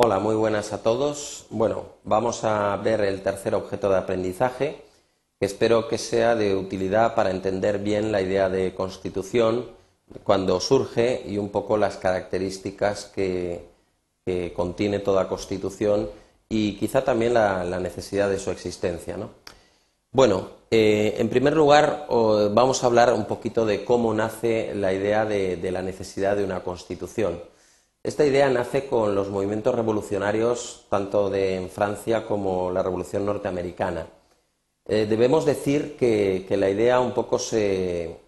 Hola, muy buenas a todos. Bueno, vamos a ver el tercer objeto de aprendizaje, que espero que sea de utilidad para entender bien la idea de constitución cuando surge y un poco las características que, contiene toda constitución y quizá también la, necesidad de su existencia. Bueno, eh, en primer lugar vamos a hablar un poquito de cómo nace la idea de la necesidad de una constitución. Esta idea nace con los movimientos revolucionarios tanto de Francia como la Revolución Norteamericana. Eh, debemos decir que, la idea un poco se,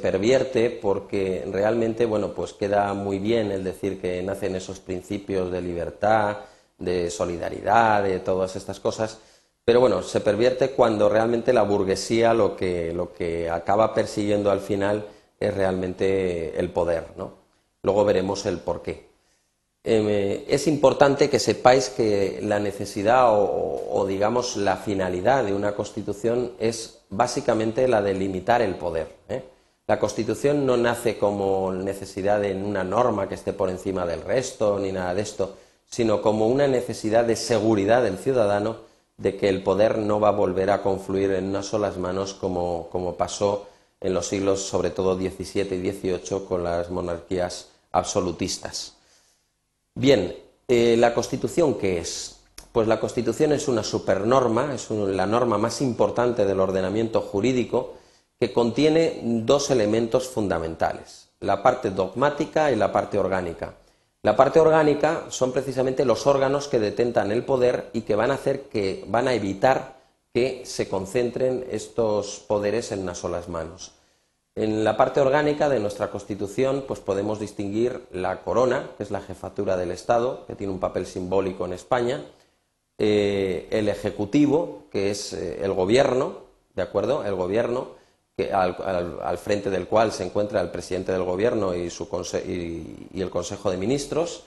pervierte porque realmente bueno, pues queda muy bien el decir que nacen esos principios de libertad, de solidaridad, de todas estas cosas, pero bueno, se pervierte cuando realmente la burguesía lo que, lo que acaba persiguiendo al final es realmente el poder. ¿no? Luego veremos el por qué. Eh, es importante que sepáis que la necesidad o, digamos la finalidad de una constitución es básicamente la de limitar el poder. ¿eh? La constitución no nace como necesidad de una norma que esté por encima del resto ni nada de esto, sino como una necesidad de seguridad del ciudadano de que el poder no va a volver a confluir en unas solas manos como, como pasó en los siglos sobre todo XVII y XVIII con las monarquías absolutistas. Bien, eh, ¿la Constitución qué es? Pues la Constitución es una supernorma, es la norma más importante del ordenamiento jurídico que contiene dos elementos fundamentales, la parte dogmática y la parte orgánica. La parte orgánica son precisamente los órganos que detentan el poder y que van a hacer que van a evitar que se concentren estos poderes en unas solas manos. En la parte orgánica de nuestra Constitución pues podemos distinguir la corona, que es la jefatura del Estado, que tiene un papel simbólico en España, eh, el Ejecutivo, que es eh, el Gobierno, ¿de acuerdo? El Gobierno, al, frente del cual se encuentra el presidente del Gobierno y, el Consejo de Ministros.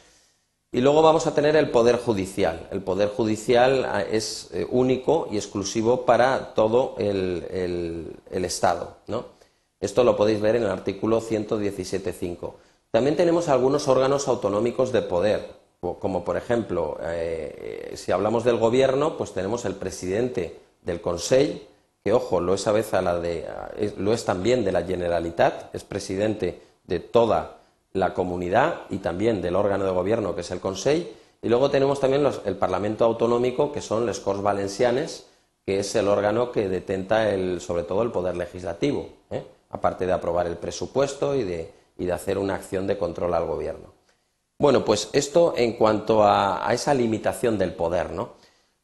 Y luego vamos a tener el Poder Judicial. El Poder Judicial ah, es eh, único y exclusivo para todo el, el Estado, ¿no? Esto lo podéis ver en el artículo 117.5. También tenemos algunos órganos autonómicos de poder, como por ejemplo, eh, si hablamos del gobierno, pues tenemos el presidente del Consejo, que ojo, lo es a veces la de, lo es también de la Generalitat, es presidente de toda la comunidad y también del órgano de gobierno que es el Consejo, y luego tenemos también el Parlamento Autonómico, que son los Corts Valencianes, que es el órgano que detenta sobre todo el poder legislativo. Aparte de aprobar el presupuesto y de, hacer una acción de control al gobierno. Bueno, pues esto en cuanto a, esa limitación del poder, ¿no?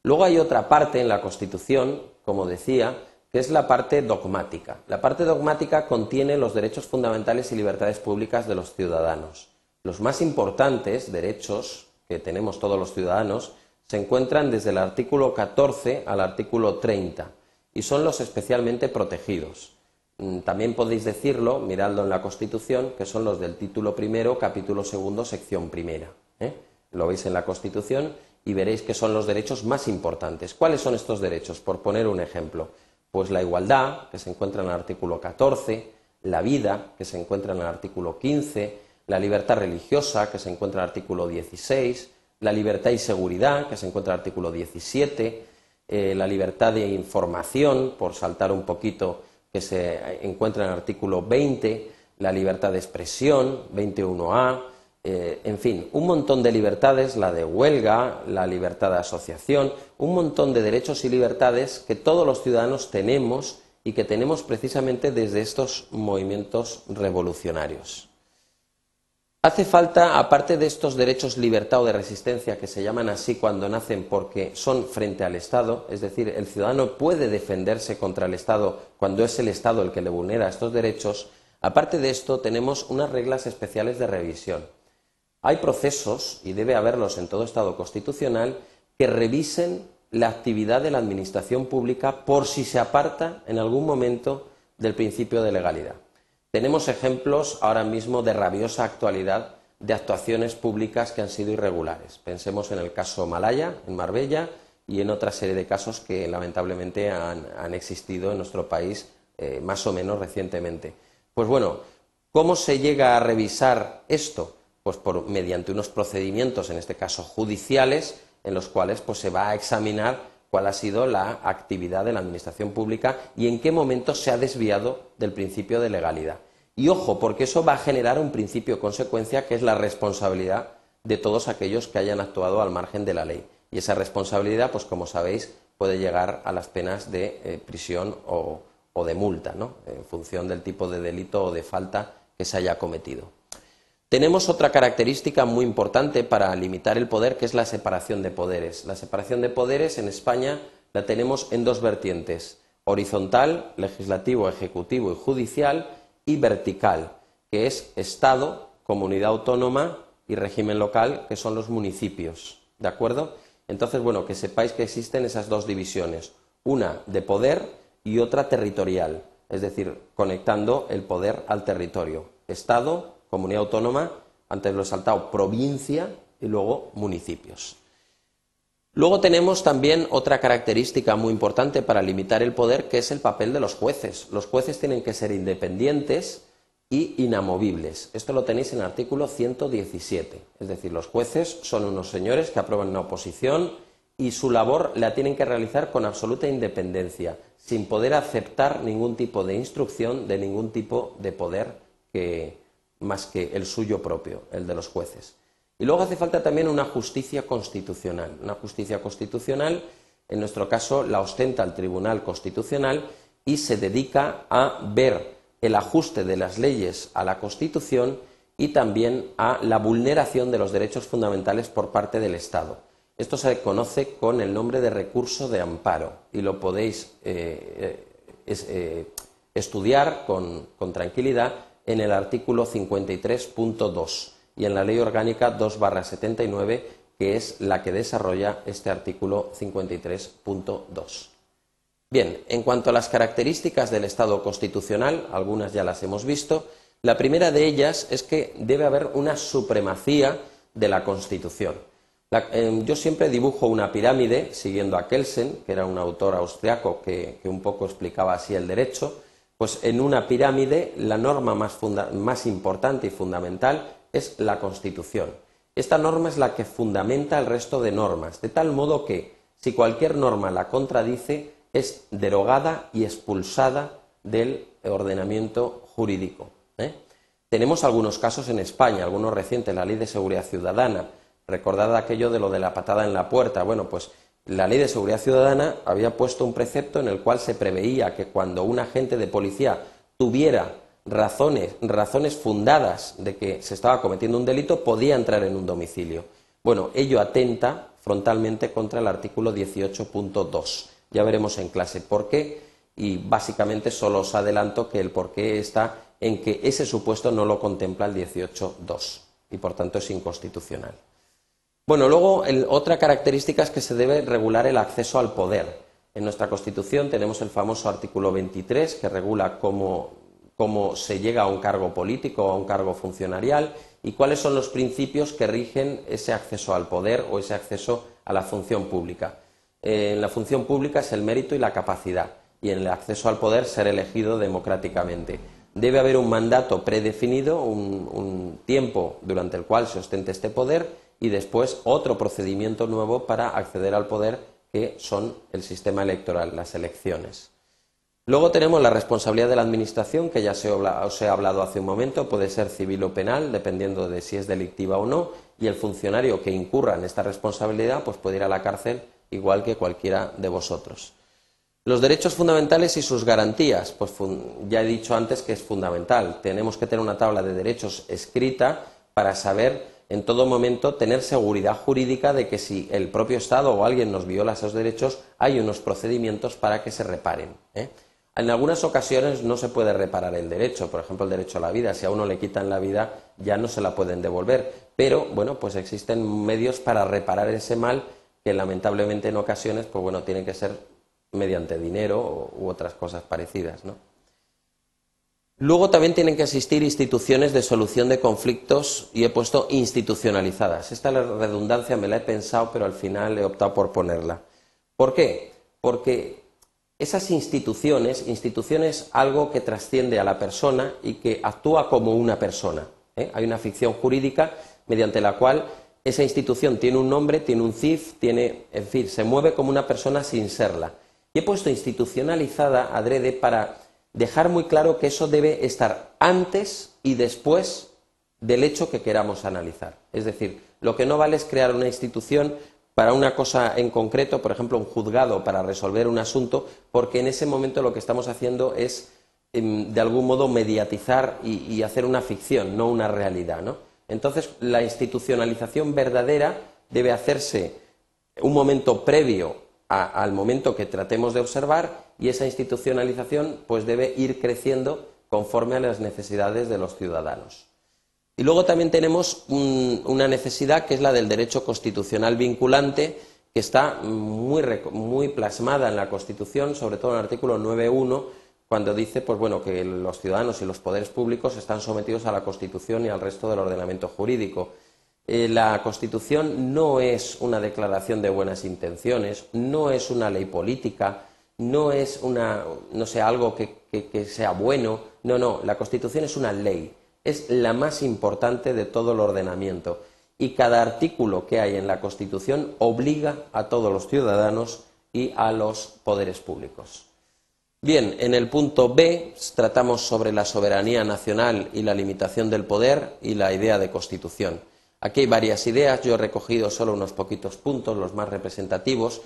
Luego hay otra parte en la Constitución, como decía, que es la parte dogmática. La parte dogmática contiene los derechos fundamentales y libertades públicas de los ciudadanos. Los más importantes derechos que tenemos todos los ciudadanos se encuentran desde el artículo 14 al artículo 30 y son los especialmente protegidos. Mm, también podéis decirlo, miradlo en la Constitución, que son los del título primero, capítulo segundo, sección primera. ¿eh? Lo veis en la Constitución y veréis que son los derechos más importantes. ¿Cuáles son estos derechos? Por poner un ejemplo, pues la igualdad, que se encuentra en el artículo 14, la vida, que se encuentra en el artículo 15, la libertad religiosa, que se encuentra en el artículo 16, la libertad y seguridad, que se encuentra en el artículo 17, eh, la libertad de información, por saltar un poquito que se encuentra en el artículo 20, la libertad de expresión, 21A, eh, en fin, un montón de libertades, la de huelga, la libertad de asociación, un montón de derechos y libertades que todos los ciudadanos tenemos y que tenemos precisamente desde estos movimientos revolucionarios. Hace falta, aparte de estos derechos libertad o de resistencia, que se llaman así cuando nacen porque son frente al Estado, es decir, el ciudadano puede defenderse contra el Estado cuando es el Estado el que le vulnera estos derechos, aparte de esto tenemos unas reglas especiales de revisión. Hay procesos, y debe haberlos en todo Estado constitucional, que revisen la actividad de la Administración pública por si se aparta en algún momento del principio de legalidad. Tenemos ejemplos ahora mismo de rabiosa actualidad de actuaciones públicas que han sido irregulares. Pensemos en el caso Malaya, en Marbella, y en otra serie de casos que lamentablemente han, existido en nuestro país eh, más o menos recientemente. Pues bueno, ¿cómo se llega a revisar esto? pues por, mediante unos procedimientos, en este caso judiciales, en los cuales pues, se va a examinar cuál ha sido la actividad de la Administración Pública y en qué momento se ha desviado del principio de legalidad. Y ojo, porque eso va a generar un principio consecuencia que es la responsabilidad de todos aquellos que hayan actuado al margen de la ley. Y esa responsabilidad, pues como sabéis, puede llegar a las penas de eh, prisión o, o de multa, ¿no? en función del tipo de delito o de falta que se haya cometido. Tenemos otra característica muy importante para limitar el poder, que es la separación de poderes. La separación de poderes en España la tenemos en dos vertientes, horizontal, legislativo, ejecutivo y judicial, y vertical, que es Estado, comunidad autónoma y régimen local, que son los municipios. ¿De acuerdo? Entonces, bueno, que sepáis que existen esas dos divisiones, una de poder y otra territorial, es decir, conectando el poder al territorio. Estado, comunidad autónoma, antes lo he saltado, provincia y luego municipios. Luego tenemos también otra característica muy importante para limitar el poder, que es el papel de los jueces. Los jueces tienen que ser independientes y inamovibles. Esto lo tenéis en el artículo 117. Es decir, los jueces son unos señores que aprueban una oposición y su labor la tienen que realizar con absoluta independencia, sin poder aceptar ningún tipo de instrucción de ningún tipo de poder que, más que el suyo propio, el de los jueces. Y luego hace falta también una justicia constitucional. Una justicia constitucional, en nuestro caso, la ostenta el Tribunal Constitucional y se dedica a ver el ajuste de las leyes a la Constitución y también a la vulneración de los derechos fundamentales por parte del Estado. Esto se conoce con el nombre de recurso de amparo y lo podéis eh, eh, eh, estudiar con, con tranquilidad en el artículo 53.2 y en la Ley Orgánica 2-79, que es la que desarrolla este artículo 53.2. Bien, en cuanto a las características del Estado constitucional, algunas ya las hemos visto, la primera de ellas es que debe haber una supremacía de la Constitución. Em, yo siempre dibujo una pirámide, siguiendo a Kelsen, que era un autor austriaco que un poco explicaba así el derecho, pues en una pirámide la norma más, importante y fundamental es la Constitución. Esta norma es la que fundamenta el resto de normas, de tal modo que si cualquier norma la contradice, es derogada y expulsada del ordenamiento jurídico. ¿eh? Tenemos algunos casos en España, algunos recientes, la Ley de Seguridad Ciudadana. Recordad aquello de lo de la patada en la puerta. Bueno, pues la Ley de Seguridad Ciudadana había puesto un precepto en el cual se preveía que cuando un agente de policía tuviera razones, razones fundadas de que se estaba cometiendo un delito, podía entrar en un domicilio. Bueno, ello atenta frontalmente contra el artículo 18.2. Ya veremos en clase por qué y básicamente solo os adelanto que el por qué está en que ese supuesto no lo contempla el 18.2 y por tanto es inconstitucional. Bueno, luego otra característica es que se debe regular el acceso al poder. En nuestra Constitución tenemos el famoso artículo 23 que regula cómo, cómo se llega a un cargo político o a un cargo funcionarial y cuáles son los principios que rigen ese acceso al poder o ese acceso a la función pública. En la función pública es el mérito y la capacidad y en el acceso al poder ser elegido democráticamente. Debe haber un mandato predefinido, un tiempo durante el cual se ostente este poder y después otro procedimiento nuevo para acceder al poder que son el sistema electoral, las elecciones. Luego tenemos la responsabilidad de la Administración, que ya os he hablado hace un momento, puede ser civil o penal, dependiendo de si es delictiva o no, y el funcionario que incurra en esta responsabilidad pues puede ir a la cárcel igual que cualquiera de vosotros. Los derechos fundamentales y sus garantías, pues ya he dicho antes que es fundamental. Tenemos que tener una tabla de derechos escrita para saber en todo momento tener seguridad jurídica de que si el propio Estado o alguien nos viola esos derechos, hay unos procedimientos para que se reparen. ¿eh? En algunas ocasiones no se puede reparar el derecho, por ejemplo el derecho a la vida. Si a uno le quitan la vida, ya no se la pueden devolver. Pero, bueno, pues existen medios para reparar ese mal que lamentablemente en ocasiones, pues bueno, tienen que ser mediante dinero u otras cosas parecidas, ¿no? Luego también tienen que existir instituciones de solución de conflictos y he puesto institucionalizadas. Esta redundancia me la he pensado, pero al final he optado por ponerla. ¿Por qué? Porque esas instituciones, instituciones algo que trasciende a la persona y que actúa como una persona. ¿eh? Hay una ficción jurídica mediante la cual esa institución tiene un nombre, tiene un CIF, tiene, en fin, se mueve como una persona sin serla. Y he puesto institucionalizada adrede para dejar muy claro que eso debe estar antes y después del hecho que queramos analizar. Es decir, lo que no vale es crear una institución para una cosa en concreto, por ejemplo, un juzgado para resolver un asunto, porque en ese momento lo que estamos haciendo es, em, de algún modo, mediatizar y, hacer una ficción, no una realidad. Entonces, la institucionalización verdadera debe hacerse un momento previo al momento que tratemos de observar y esa institucionalización pues debe ir creciendo conforme a las necesidades de los ciudadanos. Y luego también tenemos una necesidad que es la del derecho constitucional vinculante, que está muy, muy plasmada en la Constitución, sobre todo en el artículo 9.1, cuando dice pues bueno, que los ciudadanos y los poderes públicos están sometidos a la Constitución y al resto del ordenamiento jurídico. Eh, la Constitución no es una declaración de buenas intenciones, no es una ley política, no es una, no sé, algo que sea bueno. No, no, la Constitución es una ley es la más importante de todo el ordenamiento y cada artículo que hay en la Constitución obliga a todos los ciudadanos y a los poderes públicos. Bien, en el punto B tratamos sobre la soberanía nacional y la limitación del poder y la idea de constitución. Aquí hay varias ideas, yo he recogido solo unos poquitos puntos, los más representativos,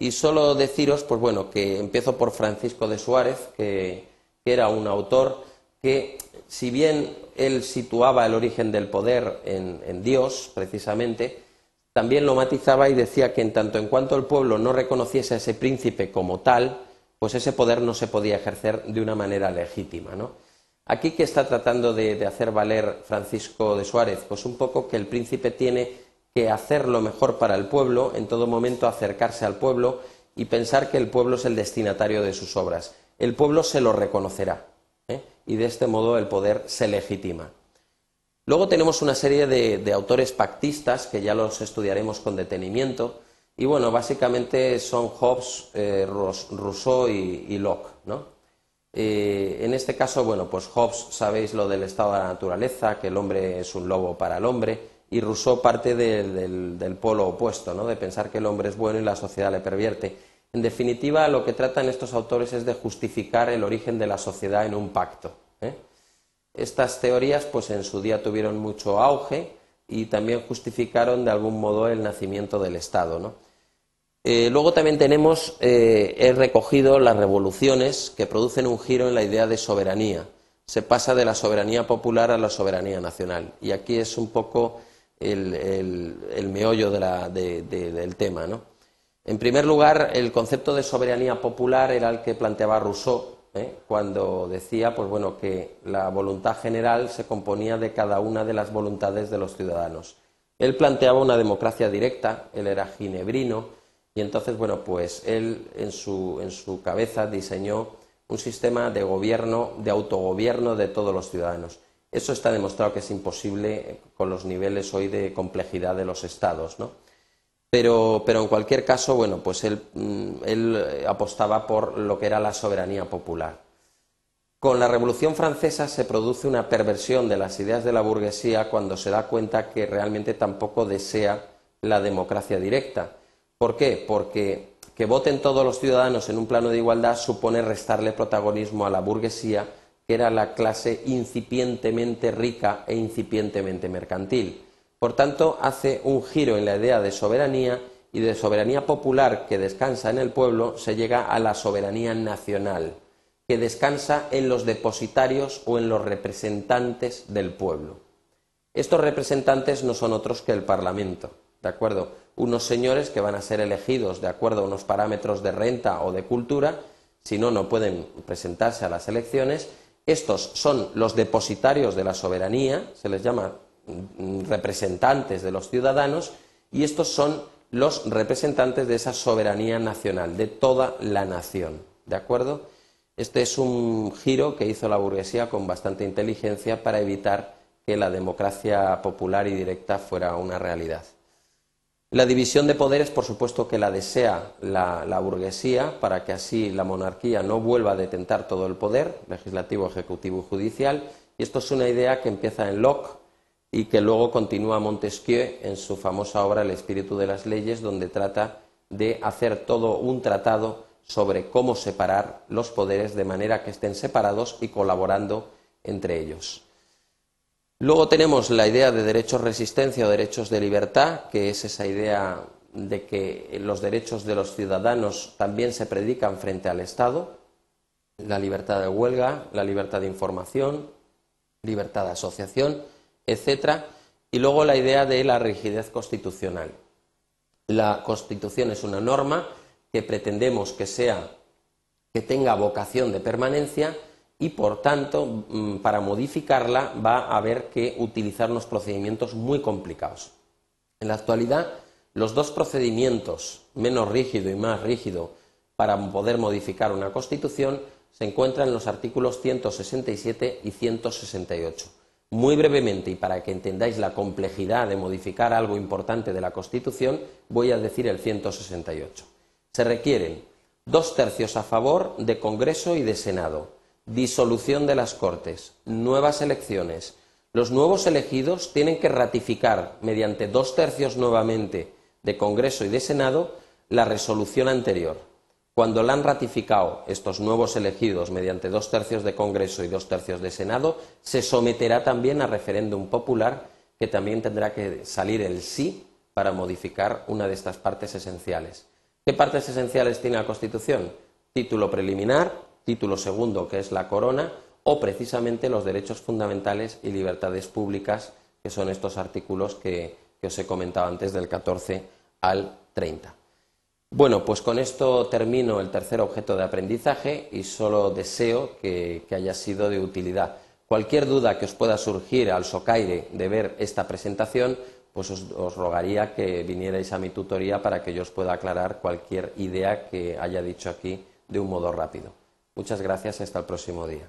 y solo deciros, pues bueno, que empiezo por Francisco de Suárez, que, que era un autor que si bien él situaba el origen del poder en, Dios, precisamente, también lo matizaba y decía que en tanto en cuanto el pueblo no reconociese a ese príncipe como tal, pues ese poder no se podía ejercer de una manera legítima. ¿no? Aquí, ¿qué está tratando de, hacer valer Francisco de Suárez? Pues un poco que el príncipe tiene que hacer lo mejor para el pueblo, en todo momento acercarse al pueblo y pensar que el pueblo es el destinatario de sus obras. El pueblo se lo reconocerá y de este modo el poder se legitima. Luego tenemos una serie de, autores pactistas que ya los estudiaremos con detenimiento y bueno, básicamente son Hobbes, eh, Rousseau y, Locke. Eh, en este caso, bueno, pues Hobbes sabéis lo del estado de la naturaleza, que el hombre es un lobo para el hombre, y Rousseau parte del, polo opuesto, ¿no? de pensar que el hombre es bueno y la sociedad le pervierte. En definitiva, lo que tratan estos autores es de justificar el origen de la sociedad en un pacto. ¿eh? Estas teorías, pues en su día tuvieron mucho auge y también justificaron de algún modo el nacimiento del Estado. Eh, luego también tenemos, eh, he recogido las revoluciones que producen un giro en la idea de soberanía. Se pasa de la soberanía popular a la soberanía nacional. Y aquí es un poco el, meollo del tema. ¿no? En primer lugar, el concepto de soberanía popular era el que planteaba Rousseau ¿eh? cuando decía pues bueno, que la voluntad general se componía de cada una de las voluntades de los ciudadanos. Él planteaba una democracia directa, él era ginebrino, y entonces, bueno, pues él en su, en su cabeza diseñó un sistema de gobierno, de autogobierno de todos los ciudadanos. Eso está demostrado que es imposible con los niveles hoy de complejidad de los estados, ¿no? Pero, en cualquier caso, bueno, pues él, mm, él apostaba por lo que era la soberanía popular. Con la Revolución Francesa se produce una perversión de las ideas de la burguesía cuando se da cuenta que realmente tampoco desea la democracia directa. ¿Por qué? Porque que voten todos los ciudadanos en un plano de igualdad supone restarle protagonismo a la burguesía, que era la clase incipientemente rica e incipientemente mercantil. Por tanto, hace un giro en la idea de soberanía y de soberanía popular que descansa en el pueblo se llega a la soberanía nacional, que descansa en los depositarios o en los representantes del pueblo. Estos representantes no son otros que el Parlamento, ¿de acuerdo? Unos señores que van a ser elegidos de acuerdo a unos parámetros de renta o de cultura, si no, no pueden presentarse a las elecciones. Estos son los depositarios de la soberanía, se les llama representantes de los ciudadanos y estos son los representantes de esa soberanía nacional, de toda la nación. ¿De acuerdo? Este es un giro que hizo la burguesía con bastante inteligencia para evitar que la democracia popular y directa fuera una realidad. La división de poderes, por supuesto que la desea la, la, burguesía para que así la monarquía no vuelva a detentar todo el poder legislativo, ejecutivo y judicial. Y esto es una idea que empieza en Locke y que luego continúa Montesquieu en su famosa obra El espíritu de las leyes, donde trata de hacer todo un tratado sobre cómo separar los poderes de manera que estén separados y colaborando entre ellos. Luego tenemos la idea de derechos resistencia o derechos de libertad, que es esa idea de que los derechos de los ciudadanos también se predican frente al Estado, la libertad de huelga, la libertad de información, libertad de asociación, etcétera, y luego la idea de la rigidez constitucional. La Constitución es una norma que pretendemos que sea que tenga vocación de permanencia y por tanto mm, para modificarla va a haber que utilizar unos procedimientos muy complicados. En la actualidad, los dos procedimientos, menos rígido y más rígido, para poder modificar una Constitución se encuentran en los artículos 167 y 168. Muy brevemente, y para que entendáis la complejidad de modificar algo importante de la Constitución, voy a decir el 168. Se requieren dos tercios a favor de Congreso y de Senado, disolución de las Cortes, nuevas elecciones. Los nuevos elegidos tienen que ratificar, mediante dos tercios nuevamente de Congreso y de Senado, la resolución anterior. Cuando la han ratificado estos nuevos elegidos mediante dos tercios de Congreso y dos tercios de Senado, se someterá también a referéndum popular que también tendrá que salir el sí para modificar una de estas partes esenciales. ¿Qué partes esenciales tiene la Constitución? Título preliminar, título segundo, que es la corona, o precisamente los derechos fundamentales y libertades públicas, que son estos artículos que, os he comentado antes del 14 al 30. Bueno, pues con esto termino el tercer objeto de aprendizaje y solo deseo que, haya sido de utilidad. Cualquier duda que os pueda surgir al socaire de ver esta presentación, pues os, rogaría que vinierais a mi tutoría para que yo os pueda aclarar cualquier idea que haya dicho aquí de un modo rápido. Muchas gracias y hasta el próximo día.